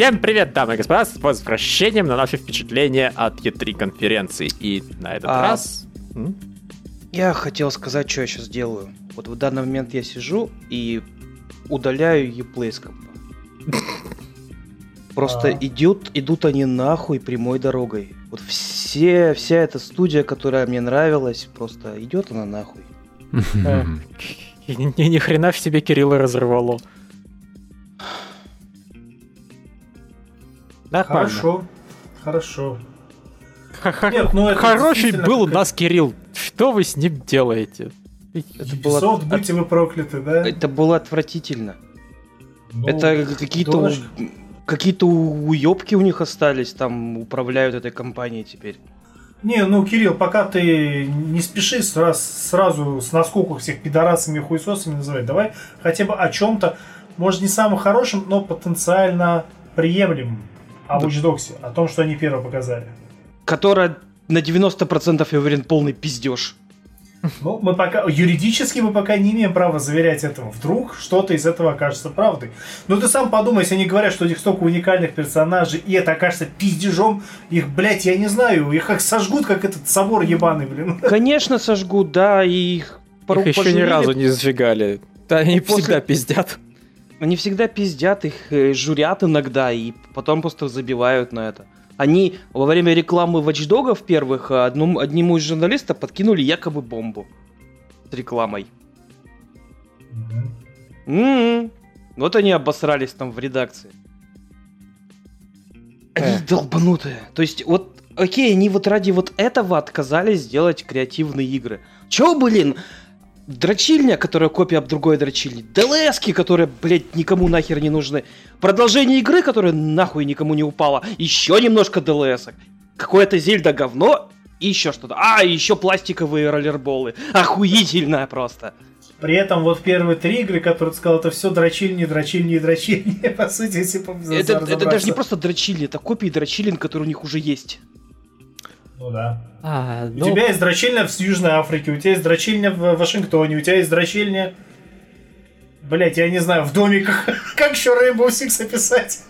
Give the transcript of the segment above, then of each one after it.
Всем привет, дамы и господа, с возвращением на наши впечатления от E3 конференции. И на этот а... раз... Я хотел сказать, что я сейчас делаю. Вот в данный момент я сижу и удаляю еплей с компа. Просто а. идут, идут они нахуй прямой дорогой. Вот все, вся эта студия, которая мне нравилась, просто идет она нахуй. Ни хрена в себе Кирилла разорвало. Нормально. Хорошо, хорошо. Нет, ну это Хороший был у нас Кирилл. Что вы с ним делаете? Это было... От... будьте вы прокляты, да? Это было отвратительно. Ну, это какие-то какие-то уебки у них остались, там управляют этой компанией теперь. Не, ну, Кирилл, пока ты не спеши сразу, сразу с наскоку всех пидорасами и хуесосами называть. Давай хотя бы о чем-то, может, не самым хорошим, но потенциально приемлемым о Watch Dogs, о том, что они первые показали. Которая на 90% я уверен полный пиздеж. Ну, мы пока, юридически мы пока не имеем права заверять этого. Вдруг что-то из этого окажется правдой. Но ты сам подумай, если они говорят, что у них столько уникальных персонажей, и это окажется пиздежом, их, блядь, я не знаю, их как сожгут, как этот собор ебаный, блин. Конечно сожгут, да, и их Их еще ни разу не сжигали. Да, они После... всегда пиздят. Они всегда пиздят, их э, журят иногда, и потом просто забивают на это. Они во время рекламы Watch Dogs первых одному, одному из журналистов подкинули якобы бомбу с рекламой. Mm-hmm. Mm-hmm. Вот они обосрались там в редакции. Они э. долбанутые. То есть, вот, окей, они вот ради вот этого отказались сделать креативные игры. Чё, блин, дрочильня, которая копия об другой дрочильни, ДЛСки, которые, блядь, никому нахер не нужны, продолжение игры, которое нахуй никому не упало, еще немножко ДЛСок, какое-то Зельда говно и еще что-то. А, еще пластиковые роллерболы. Охуительно просто. При этом вот первые три игры, которые ты сказал, это все дрочильни, дрочильни и дрочильни, по сути, если это, это даже не просто дрочильни, это копии дрочилин, которые у них уже есть. Ну да. А, ну... У тебя есть дрочильня в Южной Африке, у тебя есть дрочильня в Вашингтоне, у тебя есть дрочильня... Блять, я не знаю, в домиках. как еще Rainbow Six описать?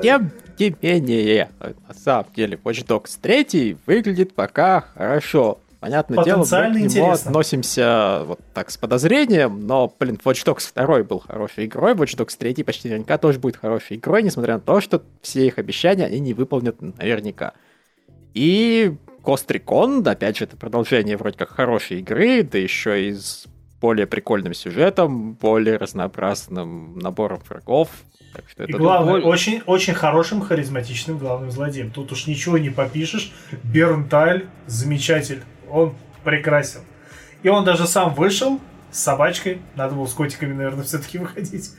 Тем не менее, на самом деле, Watch Dogs 3 выглядит пока хорошо. Понятное дело, мы к нему интересно. относимся вот так с подозрением, но, блин, Watch Dogs 2 был хорошей игрой, Watch Dogs 3 почти наверняка тоже будет хорошей игрой, несмотря на то, что все их обещания они не выполнят наверняка. И Кострикон, опять же, это продолжение вроде как хорошей игры, да еще и с более прикольным сюжетом, более разнообразным набором врагов. Так что и это главное, довольно... очень, очень хорошим, харизматичным главным злодеем. Тут уж ничего не попишешь. Бернталь замечатель. Он прекрасен. И он даже сам вышел с собачкой. Надо было с котиками, наверное, все-таки выходить.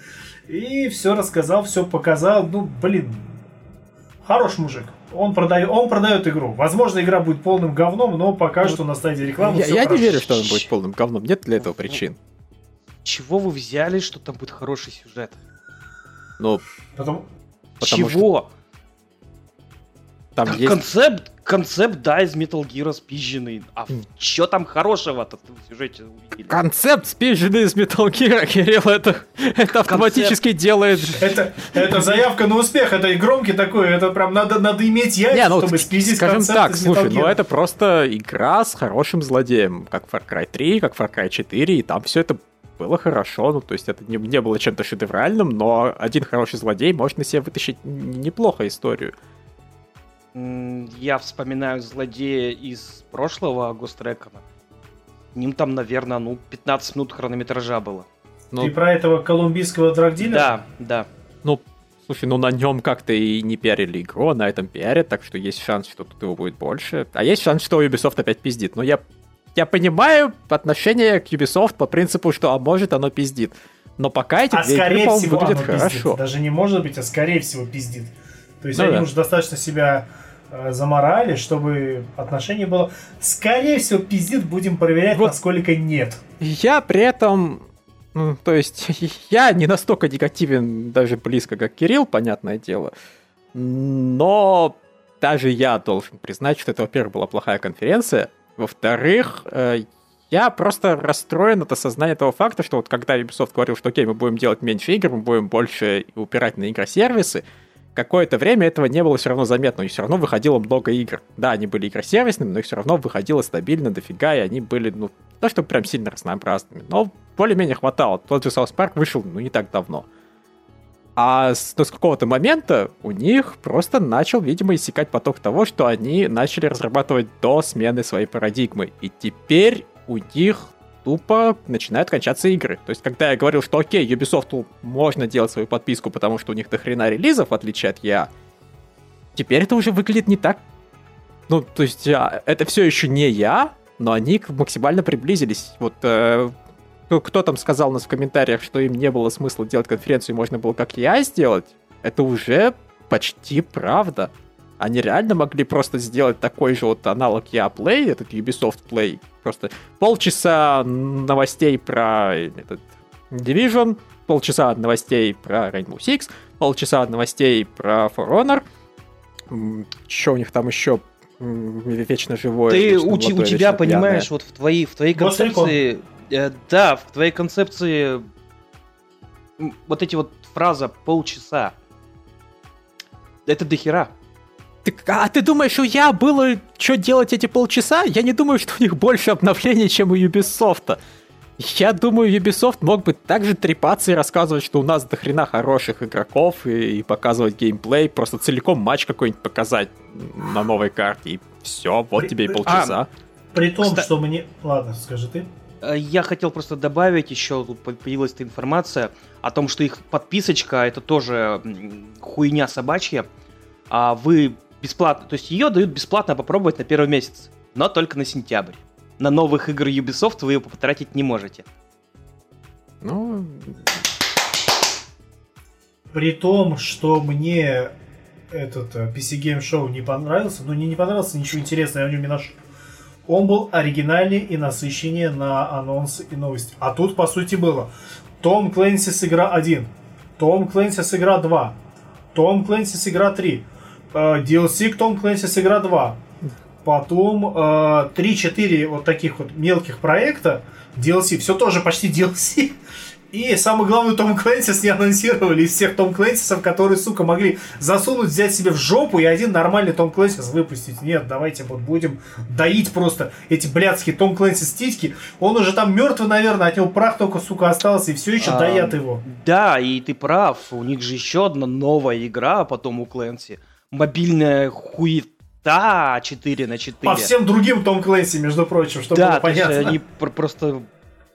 И все рассказал, все показал. Ну, блин, хороший мужик он продает, он продает игру. Возможно, игра будет полным говном, но пока что на стадии рекламы. Я, я не верю, что он будет полным говном. Нет для этого причин. Чего вы взяли, что там будет хороший сюжет? Ну, потому... потому Чего? Что... Там, там есть... концепт, концепт, да, из Metal Gear спизженный. А mm. что там хорошего-то в сюжете увидели? Концепт спизженный из Metal Gear, Кирилл, это, это автоматически концепт. делает... Это, это заявка на успех, это и громкий такой, это прям надо, надо иметь яйца, Не, ну, чтобы спиздить Скажем концепт так, из слушай, ну это просто игра с хорошим злодеем, как Far Cry 3, как Far Cry 4, и там все это было хорошо, ну, то есть это не, не было чем-то шедевральным, но один хороший злодей может на себя вытащить неплохо историю. Я вспоминаю злодея из прошлого Гострекона. Ним там, наверное, ну, 15 минут хронометража было. Ну, Ты про этого колумбийского драгдилера? Да, да. Ну, слушай, ну на нем как-то и не пиарили игру, а на этом пиарят, так что есть шанс, что тут его будет больше. А есть шанс, что Ubisoft опять пиздит. Но я, я понимаю отношение к Ubisoft по принципу, что а может оно пиздит. Но пока эти а две скорее игры, всего выглядят хорошо. Пиздит. Даже не может быть, а скорее всего пиздит. То есть ну, они да. уже достаточно себя заморали, чтобы отношение было. Скорее всего, пиздит, будем проверять, вот насколько нет. Я при этом ну, то есть я не настолько негативен даже близко, как Кирилл, понятное дело. Но даже я должен признать, что это, во-первых, была плохая конференция. Во-вторых, э, Я просто расстроен от осознания того факта, что вот когда Ubisoft говорил, что окей, мы будем делать меньше игр, мы будем больше упирать на игросервисы, какое-то время этого не было все равно заметно, и все равно выходило много игр. Да, они были игросервисными, но их все равно выходило стабильно, дофига, и они были, ну, то, что прям сильно разнообразными, но более-менее хватало. Тот же South Park вышел, ну, не так давно. А с, ну, с какого-то момента у них просто начал, видимо, иссякать поток того, что они начали разрабатывать до смены своей парадигмы. И теперь у них тупо начинают кончаться игры. То есть, когда я говорил, что окей, Ubisoft можно делать свою подписку, потому что у них до хрена релизов, в отличие от я, теперь это уже выглядит не так. Ну, то есть, а, это все еще не я, но они максимально приблизились. Вот э, кто там сказал нас в комментариях, что им не было смысла делать конференцию, можно было как я сделать, это уже почти правда. Они реально могли просто сделать такой же вот аналог я Play, этот Ubisoft Play. Просто полчаса новостей про этот Division, полчаса новостей про Rainbow Six, полчаса новостей про For Honor. Что у них там еще вечно живое. Ты у, у тебя, понимаешь, вот в твоей, в твоей концепции... Э, да, в твоей концепции вот эти вот фраза полчаса. Это дохера. А ты думаешь, у я было что делать эти полчаса? Я не думаю, что у них больше обновлений, чем у Ubisoft. Я думаю, Ubisoft мог бы также трепаться и рассказывать, что у нас до хрена хороших игроков и, и показывать геймплей, просто целиком матч какой-нибудь показать на новой карте, и все, вот при, тебе и полчаса. А, при том, Кста... что мне... Ладно, скажи ты. Э, я хотел просто добавить еще, тут появилась эта информация о том, что их подписочка это тоже хуйня собачья. А вы бесплатно, то есть ее дают бесплатно попробовать на первый месяц, но только на сентябрь. На новых игр Ubisoft вы ее потратить не можете. Ну... При том, что мне этот э, PC Game Show не понравился, ну не, не понравился, ничего интересного я в нем не нашел. Он был оригинальнее и насыщеннее на анонсы и новости. А тут, по сути, было Том Клэнсис игра 1, Том Клэнсис игра 2, Том Клэнсис игра 3, DLC к Том Клэнсис игра 2. Потом э, 3-4 вот таких вот мелких проекта DLC. Все тоже почти DLC. И самое главное, Том Клэнсис не анонсировали из всех Том Клэнсисов, которые, сука, могли засунуть, взять себе в жопу и один нормальный Том Клэнсис выпустить. Нет, давайте вот будем доить просто эти блядские Том Клэнсис титьки. Он уже там мертвый, наверное, от него прах только, сука, остался, и все еще а, доят его. Да, и ты прав, у них же еще одна новая игра по Тому Клэнси мобильная хуета 4 на 4. По всем другим Том Клэнси, между прочим, чтобы да, было понятно. Да, они просто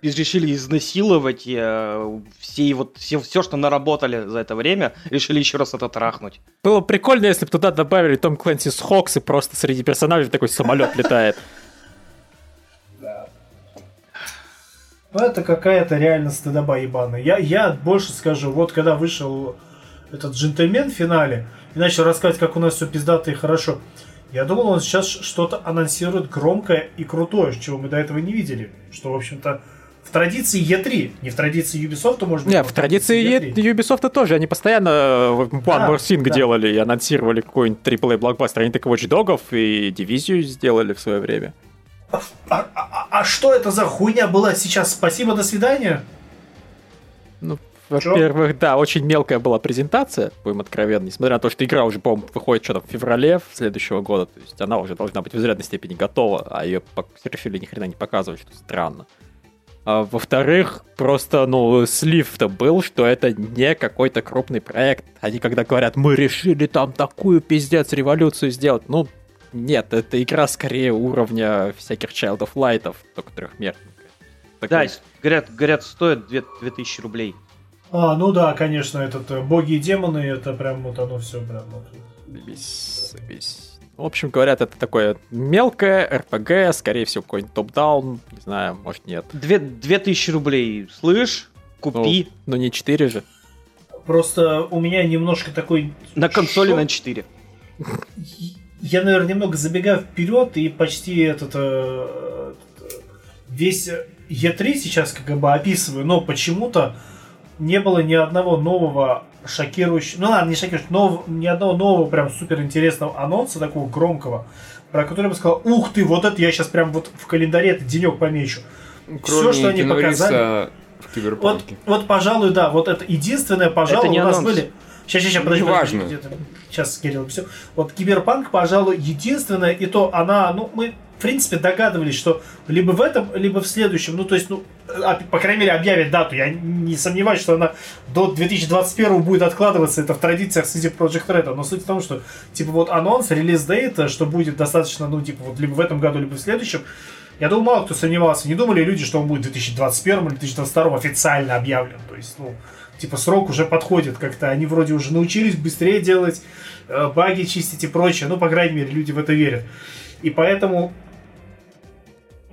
решили изнасиловать э, все, вот, все, все, что наработали за это время, решили еще раз это трахнуть. Было прикольно, если бы туда добавили Том Клэнси с Хокс, и просто среди персонажей такой самолет летает. Ну, это какая-то реально стыдоба ебаная. Я, я больше скажу, вот когда вышел этот джентльмен в финале, и начал рассказывать, как у нас все пиздато и хорошо. Я думал, он сейчас что-то анонсирует громкое и крутое, чего мы до этого не видели. Что, в общем-то, в традиции E3, не в традиции Ubisoft, может быть. Нет, в традиции E3. Ubisoft тоже. Они постоянно One да, More Thing да. делали и анонсировали какой-нибудь AAA блокбастер. Они так Watch Dogs и Дивизию сделали в свое время. А, а, а, а что это за хуйня была сейчас? Спасибо, до свидания? Во-первых, да, очень мелкая была презентация, будем откровенны, несмотря на то, что игра уже, по-моему, выходит что-то в феврале следующего года, то есть она уже должна быть в изрядной степени готова, а ее решили ни хрена не показывать, что странно. А, во-вторых, просто, ну, слив-то был, что это не какой-то крупный проект. Они когда говорят, мы решили там такую пиздец революцию сделать, ну, нет, это игра скорее уровня всяких Child of Light, только трехмерненькая. Да, говорят, говорят, стоит 2000 рублей. А, ну да, конечно, этот э, боги и демоны, это прям вот оно все прям вот. В общем, говорят, это такое мелкое РПГ, скорее всего, какой-нибудь топ-даун, не знаю, может нет. Две, две тысячи рублей, слышь? Купи. Ну, ну не 4 же. Просто у меня немножко такой... На консоли шок. на 4. Я, наверное, немного забегаю вперед и почти этот... Э, весь E3 сейчас как бы описываю, но почему-то не было ни одного нового шокирующего, ну ладно, не шокирующего, но ни одного нового прям супер интересного анонса, такого громкого, про который я бы сказал, ух ты, вот это я сейчас прям вот в календаре этот денек помечу. все, что они показали... В киберпанке. Вот, вот, пожалуй, да, вот это единственное, пожалуй, это не у нас анонс. были... Сейчас, сейчас, сейчас, подожди, Важно. Сейчас, Кирилл, все. Вот Киберпанк, пожалуй, единственное, и то она, ну, мы, в принципе, догадывались, что либо в этом, либо в следующем, ну, то есть, ну, а, по крайней мере, объявят дату. Я не сомневаюсь, что она до 2021 будет откладываться, это в традициях CD Project Red. Но суть в том, что, типа, вот анонс, релиз дейта, что будет достаточно, ну, типа, вот либо в этом году, либо в следующем, я думаю, мало кто сомневался. Не думали люди, что он будет в 2021 или 2022 официально объявлен. То есть, ну, типа, срок уже подходит как-то. Они вроде уже научились быстрее делать, э, баги чистить и прочее. Ну, по крайней мере, люди в это верят. И поэтому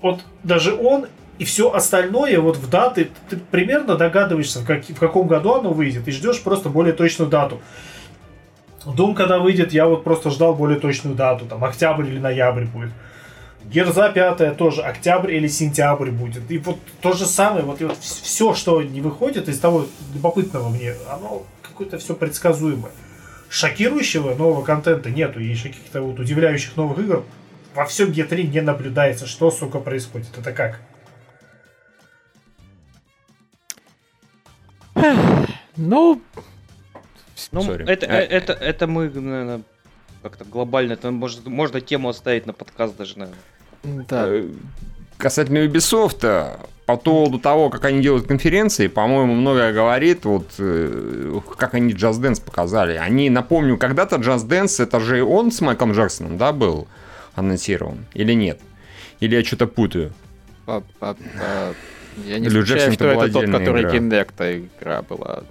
вот даже он и все остальное, вот в даты, ты примерно догадываешься, в, как, в каком году оно выйдет, и ждешь просто более точную дату. Дом, когда выйдет, я вот просто ждал более точную дату, там, октябрь или ноябрь будет. Герза пятая тоже октябрь или сентябрь будет. И вот то же самое, вот, и вот все, что не выходит из того любопытного мне, оно какое-то все предсказуемое. Шокирующего нового контента нету, и каких-то вот удивляющих новых игр во всем Е3 не наблюдается. Что, сука, происходит? Это как? Ну, ну это, э, это, это мы, наверное, как-то глобально, это может, можно тему оставить на подкаст даже, наверное. Да. Э, касательно Ubisoft, по поводу того, как они делают конференции, по-моему, многое говорит, вот э, как они Just Dance показали. Они, напомню, когда-то Just Dance, это же он с Майклом Джексоном, да, был анонсирован? Или нет? Или я что-то путаю? Я не исключаю, что это тот, который Kinect игра была.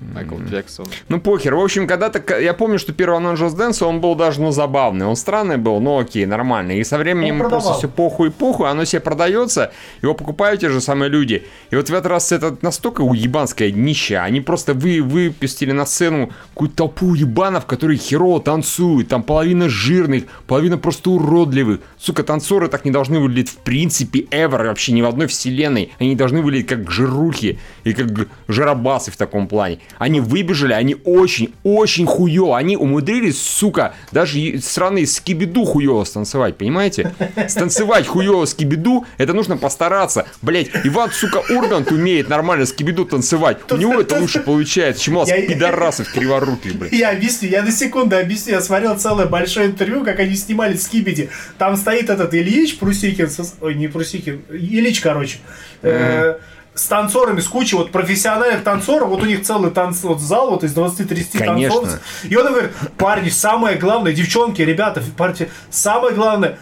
Майкл Джексон. Ну, похер. В общем, когда-то, я помню, что первый анонс Just Dance, он был даже, ну, забавный. Он странный был, но окей, нормальный. И со временем он просто все похуй и похуй, оно себе продается, его покупают те же самые люди. И вот в этот раз это настолько уебанское днище. Они просто вы, выпустили на сцену какую-то толпу уебанов, которые херово танцуют. Там половина жирных, половина просто уродливых. Сука, танцоры так не должны выглядеть в принципе ever, вообще ни в одной вселенной. Они должны выглядеть как жирухи и как жиробасы в таком плане. Они выбежали, они очень-очень хуё. Они умудрились, сука, даже сраные скибиду хуёво станцевать, понимаете? Станцевать хуёво скибиду, это нужно постараться. Блять, Иван, сука, Ургант умеет нормально скибиду танцевать. У него это лучше получается, чем у вас пидорасов криворуких, блядь. Я объясню, я на секунду объясню. Я смотрел целое большое интервью, как они снимали скибиди. Там стоит этот Ильич Прусикин, ой, не Прусикин, Ильич, короче. Mm-hmm с танцорами, с кучей вот профессиональных танцоров, вот у них целый танц, вот зал вот из 20-30 танцоров. И он говорит, парни, самое главное, девчонки, ребята, парни, самое главное,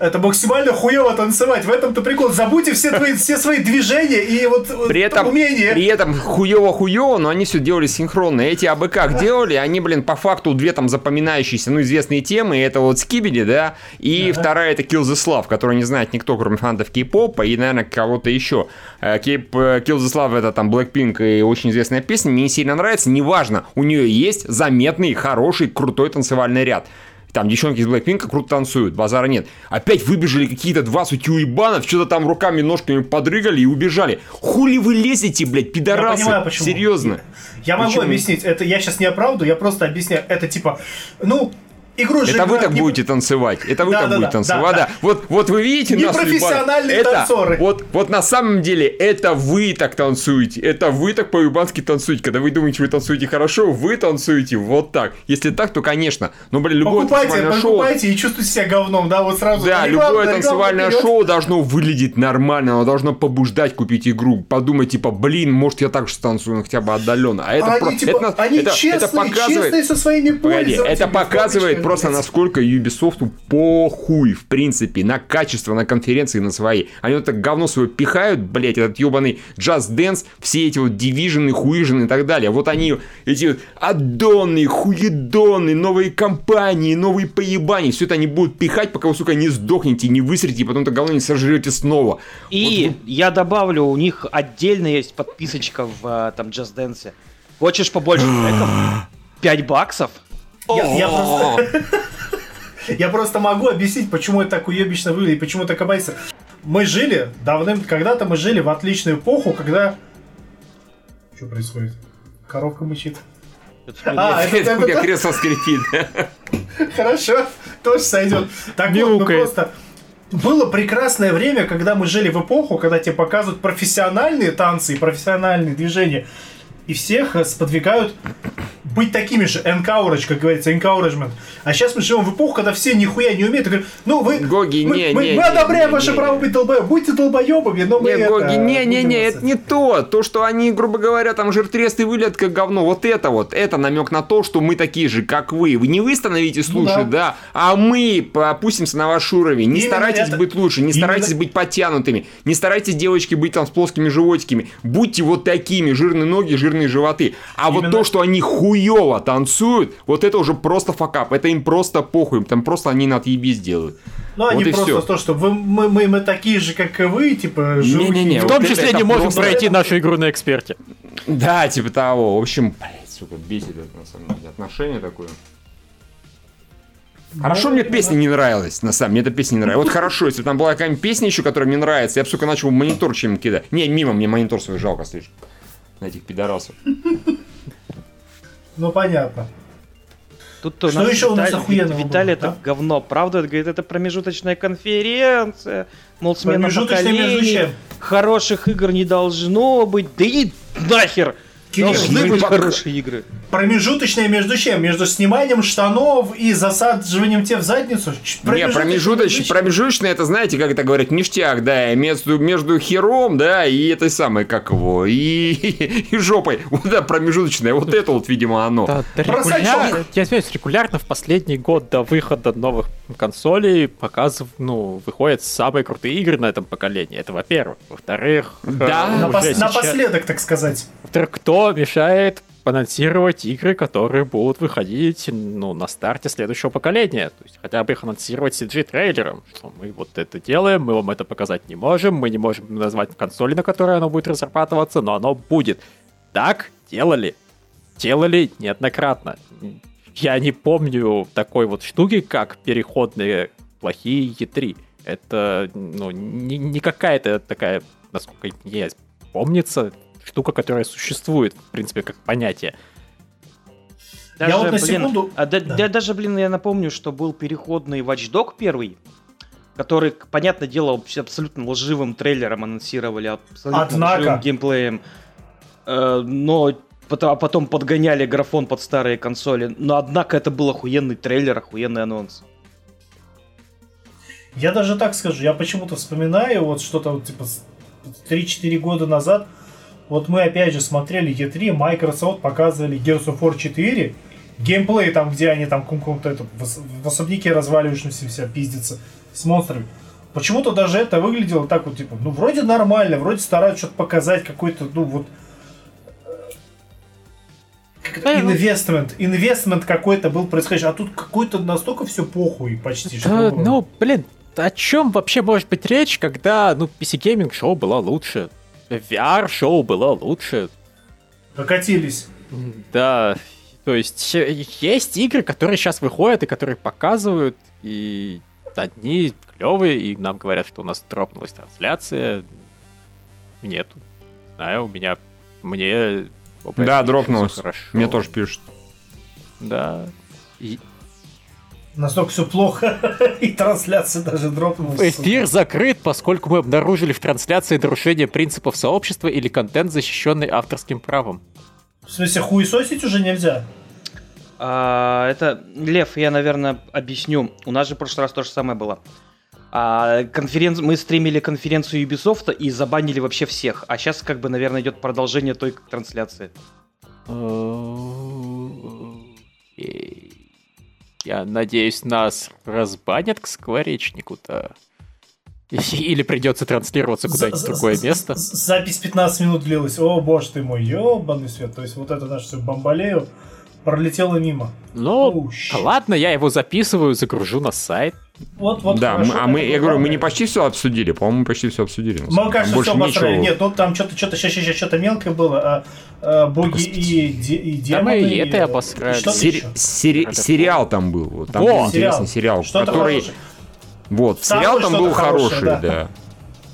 это максимально хуево танцевать. В этом-то прикол. Забудьте все, твои, все свои движения и вот при этом, умения. При этом хуево-хуево, но они все делали синхронно. Эти абы как делали, они, блин, по факту две там запоминающиеся, ну, известные темы. Это вот Скибиди, да, и ага. вторая это Kill the Slav, которую не знает никто, кроме фанатов кей-попа и, наверное, кого-то еще. Э, э, Kill the Slav это там Blackpink и очень известная песня, мне не сильно нравится, неважно. У нее есть заметный, хороший, крутой танцевальный ряд. Там девчонки из Блэкпинка круто танцуют, базара нет. Опять выбежали какие-то два сутюибанов, что-то там руками, ножками подрыгали и убежали. Хули вы лезете, блядь, пидорасы? Я понимаю, почему. Серьезно. Я могу почему? объяснить, это я сейчас не оправдываю, я просто объясняю. Это типа, ну, игру же Это вы так не... будете танцевать. Это вы да, так да, будете да, танцевать. Да, да. Вот, вот вы видите нас, профессиональные это, танцоры. Вот, вот на самом деле это вы так танцуете. Это вы так по-юбански танцуете. Когда вы думаете, вы танцуете хорошо, вы танцуете вот так. Если так, то конечно. Но, блин, любое покупайте, танцевальное шоу... Покупайте и чувствуйте себя говном, да, вот сразу. Да, реклама, любое танцевальное реклама шоу должно выглядеть нормально. Оно должно побуждать купить игру. Подумать, типа, блин, может я так же станцую, ну, хотя бы отдаленно. А это, они, про... типа, это, они это, честные, это показывает... честные со своими пользователями. Это показывает просто, насколько Ubisoft похуй, в принципе, на качество, на конференции, на свои. Они вот так говно свое пихают, блять, этот ебаный Just Dance, все эти вот дивижены, хуижены и так далее. Вот они, эти вот аддоны, хуедоны, новые компании, новые поебания, все это они будут пихать, пока вы, сука, не сдохнете, не высрете, и потом это говно не сожрете снова. И вот, я добавлю, у них отдельно есть подписочка в э, там Just Dance. Хочешь побольше треков? 5 баксов? Я, я просто... Я просто могу объяснить, почему это так уебично выглядит, почему это кабайся. Мы жили давным, когда-то мы жили в отличную эпоху, когда... Что происходит? Коровка мычит. А, это, это, кресло скрипит. Хорошо, тоже сойдет. Так вот, ну просто было прекрасное время, когда мы жили в эпоху, когда тебе показывают профессиональные танцы и профессиональные движения, и всех э, сподвигают быть такими же, encourage, как говорится, encouragement. А сейчас мы живем в эпоху, когда все нихуя не умеют. Говорят, ну вы, Гоги, мы, не, мы, не, мы не, одобряем не, ваше не, право не. быть долбоебами, будьте долбоебами, но мы Не, это, Гоги, не, не, не, вас- это не то. То, что они, грубо говоря, там жиртресты выглядят как говно. Вот это вот, это намек на то, что мы такие же, как вы. Вы не вы становитесь Ну лучше, да. да, а мы опустимся на ваш уровень. Не Именно старайтесь это- быть лучше, не именно- старайтесь быть подтянутыми, не старайтесь, девочки, быть там с плоскими животиками. Будьте вот такими, жирные ноги, жирные животы. А вот Именно- то, что они хуево танцуют, вот это уже просто факап. Это им просто похуй, там просто они на отъебись делают. Ну, они Вот и просто всё. то, что вы, мы, мы, мы такие же, как и вы, типа, живут- Не-не-не, В вот том числе это не можем просто- пройти нашу игру на эксперте. Да, типа того. В общем, блядь, сука, бесит это на самом деле. Отношение такое. Хорошо, мне эта песня не нравилась, на самом деле, мне эта песня не нравилась. Вот хорошо, если бы там была какая-нибудь песня еще, которая мне нравится, я бы, сука, начал монитор чем-нибудь кидать. Не, мимо, мне монитор свой жалко слишком. На этих пидорасов. Ну, понятно. Тут у Что нас еще у нас охуенного Виталий, это говно. Правда, это, говорит, это промежуточная конференция. Мол, смена поколений. Хороших игр не должно быть. Да иди нахер! Кирилл, Должны быть пока- хорошие игры. Промежуточное между чем? Между сниманием штанов и засаживанием тебе в задницу? Ч- Не, промежуточный, промежуточный, это, знаете, как это говорят, ништяк, да, между, между хером, да, и этой самой, как его, и, и жопой. Вот, да, промежуточное, вот это вот, видимо, оно. Да, да регуляр-. Я извиняюсь, регулярно в последний год до выхода новых консолей показыв, ну, выходят самые крутые игры на этом поколении. Это во-первых. Во-вторых, Да. э, Напос- сейчас- Напоследок, так сказать. Во-вторых, кто мешает анонсировать игры, которые будут выходить ну, на старте следующего поколения. То есть хотя бы их анонсировать CG-трейлером. Что мы вот это делаем, мы вам это показать не можем, мы не можем назвать консоли, на которой оно будет разрабатываться, но оно будет. Так делали. Делали неоднократно. Я не помню такой вот штуки, как переходные плохие E3. Это, ну, не, не какая-то такая, насколько я помнится, штука, которая существует, в принципе, как понятие. Я вот на секунду- а да- да. да даже, блин, я напомню, что был переходный Watch Dog первый, который, понятное дело, вообще абсолютно лживым трейлером анонсировали, абсолютно Однако. лживым геймплеем. Э, но потом, а потом подгоняли графон под старые консоли. Но однако это был охуенный трейлер, охуенный анонс. Я даже так скажу, я почему-то вспоминаю вот что-то вот, типа с- 3-4 года назад, вот мы опять же смотрели E3, Microsoft показывали Gears of War 4, геймплей там, где они там каком-то это, в, ос- в особняке разваливающемся вся пиздится с монстрами. Почему-то даже это выглядело так вот, типа, ну, вроде нормально, вроде стараются что-то показать, какой-то, ну, вот, э, как Да, ну- инвестмент, инвестмент какой-то был происходящий, а тут какой-то настолько все похуй почти, что... Да, ну, блин, о чем вообще может быть речь, когда, ну, PC-гейминг шоу было лучше, VR-шоу было лучше, Прокатились. Да, то есть есть игры, которые сейчас выходят и которые показывают, и одни клевые, и нам говорят, что у нас дропнулась трансляция. Нету. Знаю, у меня... Мне... Да, дропнулось. Хорошо. Мне тоже пишут. Да. И Настолько все плохо, и трансляция даже дропнулась. эфир закрыт, поскольку мы обнаружили в трансляции нарушение принципов сообщества или контент, защищенный авторским правом. В смысле, хуесосить уже нельзя? А, это, Лев, я, наверное, объясню. У нас же в прошлый раз то же самое было. А, конференц... Мы стримили конференцию Ubisoft и забанили вообще всех. А сейчас, как бы, наверное, идет продолжение той трансляции. Я надеюсь, нас разбанят к скворечнику-то. Или придется транслироваться куда-нибудь в другое место. Запись 15 минут длилась. О, боже ты мой, ёбаный свет. То есть вот это наше все бомбалею пролетело мимо. Ну, ладно, я его записываю, загружу на сайт. Вот, вот да, хорошо, мы- а мы, я говорю, мы не почти все обсудили, по-моему, почти все обсудили. Мы, кажется, Там все больше обосрали. ничего. Нет, ну там что-то, что-то, сейчас, сейчас, что-то мелкое было. А, а, боги и, де- и Да демоны. мы и это и обосрали. Сери- сери- сериал там был. Вот, там Во! был интересный сериал, Что-то который... хорошее. Вот, Второе сериал там был хорошее, хороший, да. да.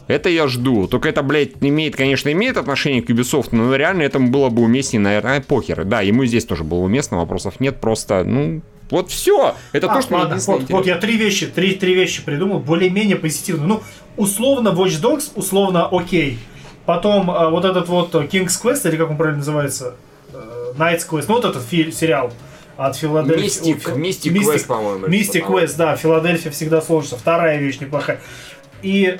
Это я жду. Только это, блядь, имеет, конечно, имеет отношение к Ubisoft, но реально этому было бы уместнее, наверное, а, похер. Да, ему здесь тоже было уместно, вопросов нет, просто, ну, Вот все. Это а, то, что ладно, вот, вот я три вещи, три, три вещи придумал, более-менее позитивные. Ну, условно Watch Dogs, условно окей. Потом а, вот этот вот King's Quest, или как он правильно называется? Э, Night's Quest, ну вот этот фи- сериал от Филадельфии. Мистик, Мистик Quest, по-моему. Мистик Quest, да, Филадельфия всегда сложится. Вторая вещь неплохая. И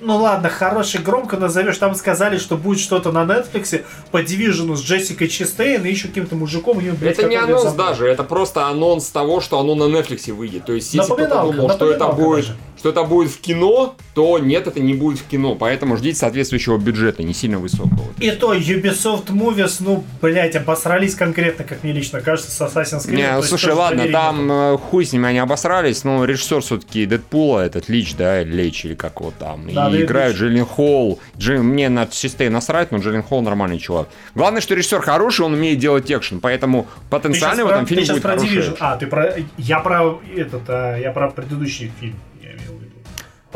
ну ладно, хороший, громко назовешь. Там сказали, что будет что-то на Netflix по Division с Джессикой Честейн и еще каким-то мужиком. И, блядь, это не анонс даже, это просто анонс того, что оно на Netflix выйдет. То есть, если кто-то думал, что это будет даже что это будет в кино, то нет, это не будет в кино. Поэтому ждите соответствующего бюджета, не сильно высокого. И то Ubisoft Movies, ну, блять, обосрались конкретно, как мне лично кажется, с Assassin's Creed. Не, слушай, ладно, там э, хуй с ними они обосрались, но режиссер все-таки Дэдпула, этот Лич, да, Лейч или как его там. Да, и играют Джиллин Холл. Джи, мне на Систей насрать, но Джиллин Холл нормальный чувак. Главное, что режиссер хороший, он умеет делать экшен, поэтому потенциально в этом фильме будет про хороший. А, ты про... Я про этот, а, я про предыдущий фильм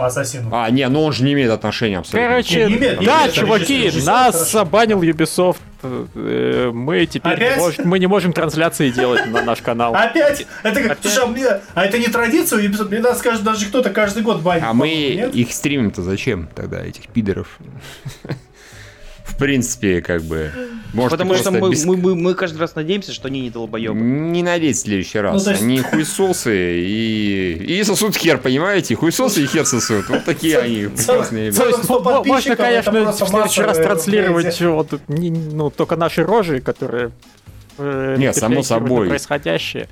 по Ассасину. А, не, ну он же не имеет отношения абсолютно. Короче, не, не имеет, не да, имеет, чуваки, нас забанил Ubisoft. Э, мы теперь Опять? не можем, мы не можем трансляции делать на наш канал. Опять? Это как, Слушай, а, мне, а это не традиция? Мне нас скажет, даже кто-то каждый год банит. А мы нет? их стримим-то зачем тогда, этих пидоров? В принципе, как бы... Может, Потому что мы, без... мы, мы, мы каждый раз надеемся, что они не долбоебы. Не надейтесь в следующий раз. Ну, есть... Они хуесосы и... и сосут хер, понимаете? Хуесосы и хер сосут. Вот такие они есть, можно, конечно, в следующий раз транслировать вот, ну, только наши рожи, которые э, Нет, само собой. происходящее.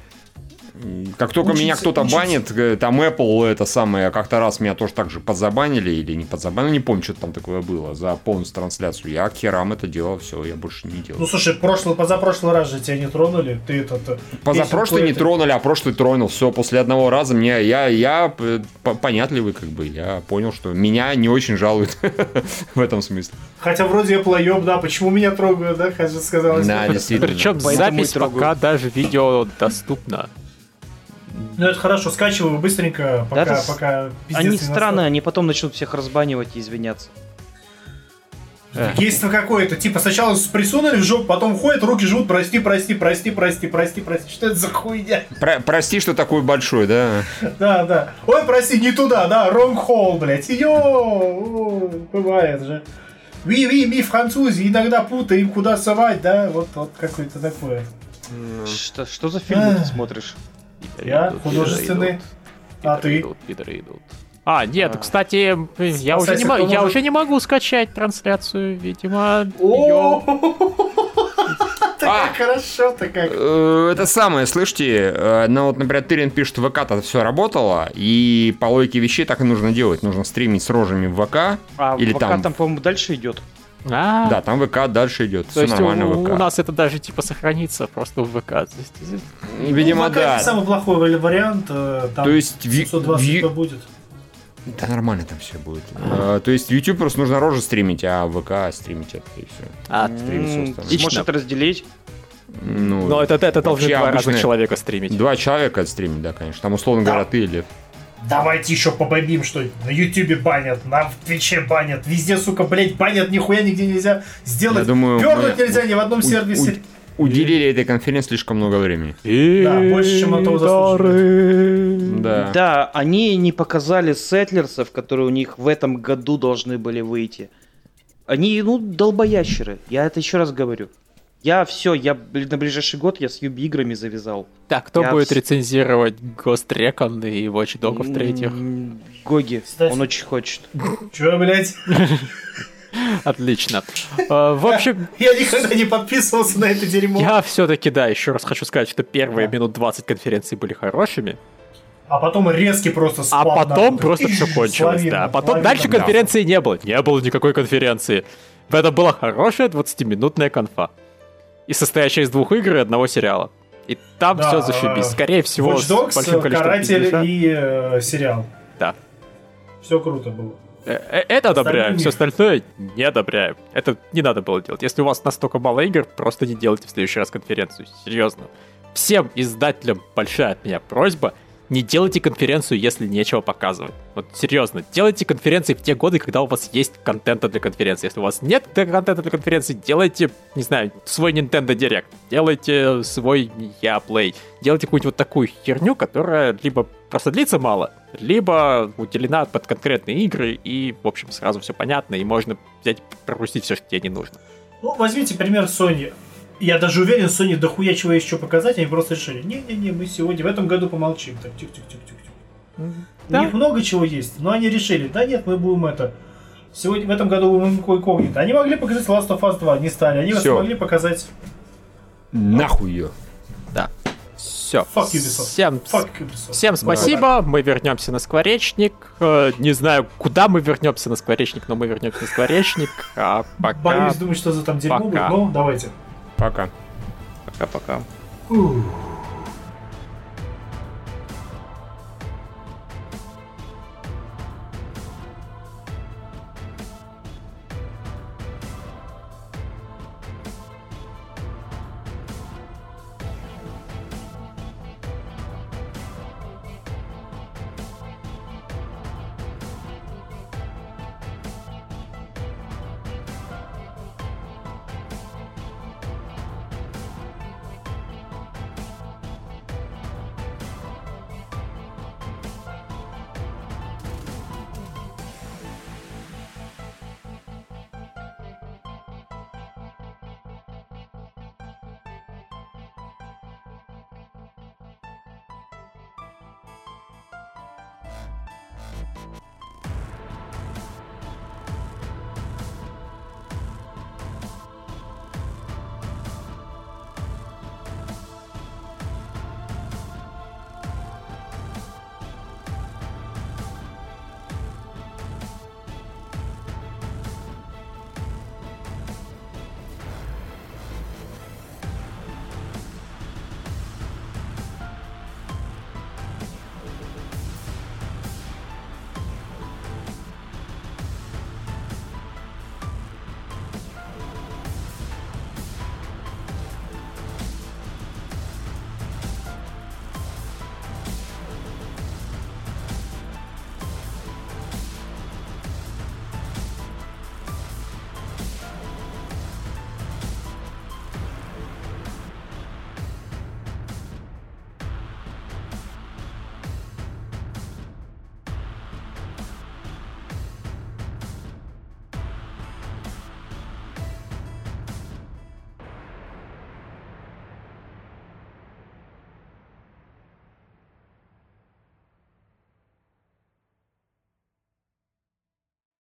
Как только учиться, меня кто-то банит, э, там Apple это самое, как-то раз меня тоже так же подзабанили или не подзабанили, не помню, что там такое было, за полностью трансляцию. Я херам это делал, все, я больше не делал. Ну слушай, прошлый, позапрошлый раз же тебя не тронули, ты это... Э, позапрошлый не тронули, а прошлый тронул, все, после одного раза мне, я, я э, понятливый как бы, я понял, что меня не очень жалуют в этом смысле. Хотя вроде я плоеб, да, почему меня трогают, да, как же сказалось. Да, действительно. Причем запись пока даже видео доступна. Ну это хорошо, скачиваю быстренько, пока, да, пока Они странные, они потом начнут всех разбанивать и извиняться. Есть на какое-то, типа сначала присунули в жопу, потом ходят, руки живут, прости, прости, прости, прости, прости, прости. Что это за хуйня? Про прости, что такой большой, да? Да, да. Ой, прости, не туда, да, wrong hole, блядь. Йо, бывает же. Ви, ви, ми французи, иногда путаем, куда совать, да, вот, вот какое-то такое. Что, что за фильм ты смотришь? Я художественный. А ты? Идут, пидоры идут. А, нет, а. кстати, я уже, не м- я уже не могу скачать трансляцию, видимо. Так хорошо-то как. Э, это самое, слышите, э, ну вот, например, Тырин пишет, в ВК-то все работало, и по логике вещей так и нужно делать. Нужно стримить с рожами в ВК. А или ВК там, по-моему, дальше идет. А, да, там ВК дальше идет. То есть нормально у, ВК. у нас это даже типа сохранится просто в ВК. Видимо, ну, да. Это самый плохой вариант. Э, там То есть 720 в... будет. Да нормально там все будет. А, то есть YouTube просто нужно рожу стримить, а ВК стримить это и все. А, стримить Сможешь это разделить? Ну, Но это, это должны два разных человека стримить. Два человека стримить, да, конечно. Там, условно да. говоря, ты или Давайте еще побомбим, что на Ютубе банят, на Твиче банят, везде, сука, блять, банят, нихуя нигде нельзя сделать. Я думаю, Пернуть нельзя ни в одном сервисе. Уделили этой конференции слишком много времени. Да, больше, чем этого заслуживает. Да. да, они не показали сетлерсов, которые у них в этом году должны были выйти. Они, ну, долбоящеры. Я это еще раз говорю. Я все, я на ближайший год я с Юби играми завязал. Так, кто я будет вс... рецензировать Ghost Recon и Watch Dogs третьих? Гоги, Кстати. он очень хочет. Че, блядь? Отлично. А, в общем... Я никогда не подписывался на это дерьмо. Я все-таки, да, еще раз хочу сказать, что первые минут 20 конференции были хорошими. А потом резкий просто спад. А потом просто все кончилось, да. А потом дальше конференции не было. Не было никакой конференции. Это была хорошая 20-минутная конфа и состоящая из двух игр и одного сериала. И там да, все зашибись. Скорее всего, Watch Dogs, с большим количеством Каратель пиздежа. и э, сериал. Да. Все круто было. Э, э, это одобряем, все остальное не одобряем. Это не надо было делать. Если у вас настолько мало игр, просто не делайте в следующий раз конференцию. Серьезно. Всем издателям большая от меня просьба не делайте конференцию, если нечего показывать. Вот серьезно, делайте конференции в те годы, когда у вас есть контента для конференции. Если у вас нет контента для конференции, делайте, не знаю, свой Nintendo Direct, делайте свой Я Play, делайте какую-нибудь вот такую херню, которая либо просто длится мало, либо уделена под конкретные игры, и, в общем, сразу все понятно, и можно взять пропустить все, что тебе не нужно. Ну, возьмите пример Sony. Я даже уверен, Sony дохуя чего еще показать, они просто решили, не-не-не, мы сегодня в этом году помолчим. Так, тихо-тихо-тихо-тихо. Да? У них много чего есть, но они решили, да нет, мы будем это... Сегодня, в этом году будем кое-кого Они могли показать Last of Us 2, не стали. Они Всё. смогли показать... Нахуй ее. Да. Все. Всем, Ubisoft. всем спасибо. Да. Мы вернемся на скворечник. Э, не знаю, куда мы вернемся на скворечник, но мы вернемся на скворечник. А пока. Боюсь думать, что за там дерьмо будет, но давайте. Пока. Пока-пока.